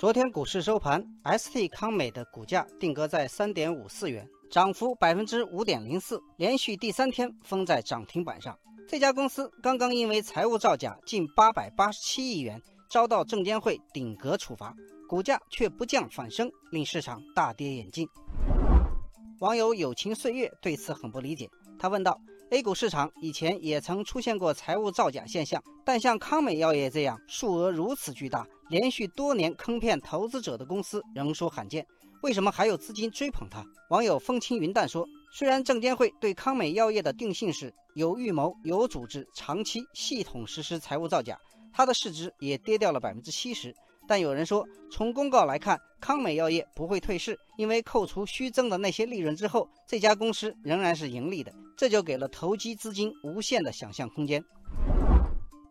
昨天股市收盘，ST 康美的股价定格在三点五四元，涨幅百分之五点零四，连续第三天封在涨停板上。这家公司刚刚因为财务造假近八百八十七亿元，遭到证监会顶格处罚，股价却不降反升，令市场大跌眼镜。网友友情岁月对此很不理解，他问道。A 股市场以前也曾出现过财务造假现象，但像康美药业这样数额如此巨大、连续多年坑骗投资者的公司仍属罕见。为什么还有资金追捧它？网友风轻云淡说：“虽然证监会对康美药业的定性是有预谋、有组织、长期系统实施财务造假，它的市值也跌掉了百分之七十。”但有人说，从公告来看，康美药业不会退市，因为扣除虚增的那些利润之后，这家公司仍然是盈利的，这就给了投机资金无限的想象空间。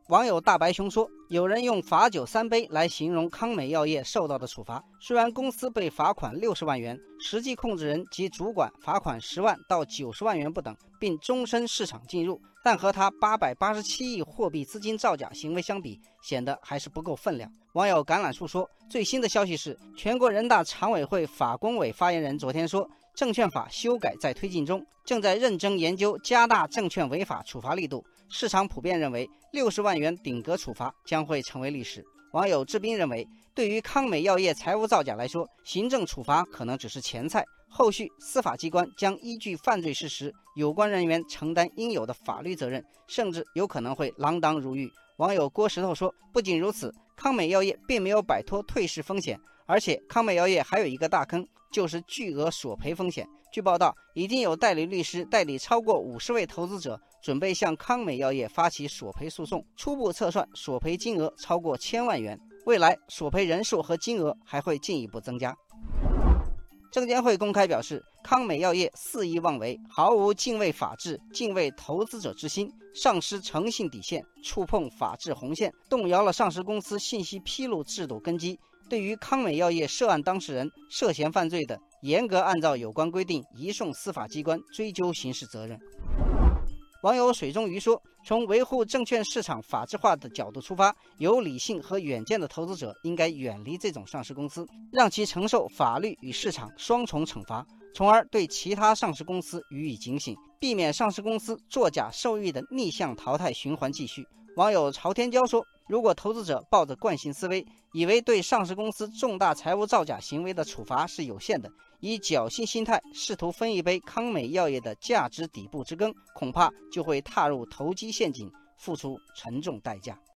网友大白熊说：“有人用罚酒三杯来形容康美药业受到的处罚。虽然公司被罚款六十万元，实际控制人及主管罚款十万到九十万元不等，并终身市场禁入，但和他八百八十七亿货币资金造假行为相比，显得还是不够分量。”网友橄榄树说：“最新的消息是，全国人大常委会法工委发言人昨天说，证券法修改在推进中，正在认真研究加大证券违法处罚力度。”市场普遍认为，六十万元顶格处罚将会成为历史。网友志斌认为，对于康美药业财务造假来说，行政处罚可能只是前菜，后续司法机关将依据犯罪事实，有关人员承担应有的法律责任，甚至有可能会锒铛入狱。网友郭石头说：“不仅如此，康美药业并没有摆脱退市风险，而且康美药业还有一个大坑，就是巨额索赔风险。”据报道，已经有代理律师代理超过五十位投资者，准备向康美药业发起索赔诉讼。初步测算，索赔金额超过千万元，未来索赔人数和金额还会进一步增加。证监会公开表示，康美药业肆意妄为，毫无敬畏法治、敬畏投资者之心，丧失诚信底线，触碰法治红线，动摇了上市公司信息披露制度根基。对于康美药业涉案当事人涉嫌犯罪的，严格按照有关规定移送司法机关追究刑事责任。网友水中鱼说：“从维护证券市场法治化的角度出发，有理性和远见的投资者应该远离这种上市公司，让其承受法律与市场双重惩罚，从而对其他上市公司予以警醒，避免上市公司作假受益的逆向淘汰循环继续。”网友朝天椒说：“如果投资者抱着惯性思维，以为对上市公司重大财务造假行为的处罚是有限的，以侥幸心态试图分一杯康美药业的价值底部之羹，恐怕就会踏入投机陷阱，付出沉重代价。”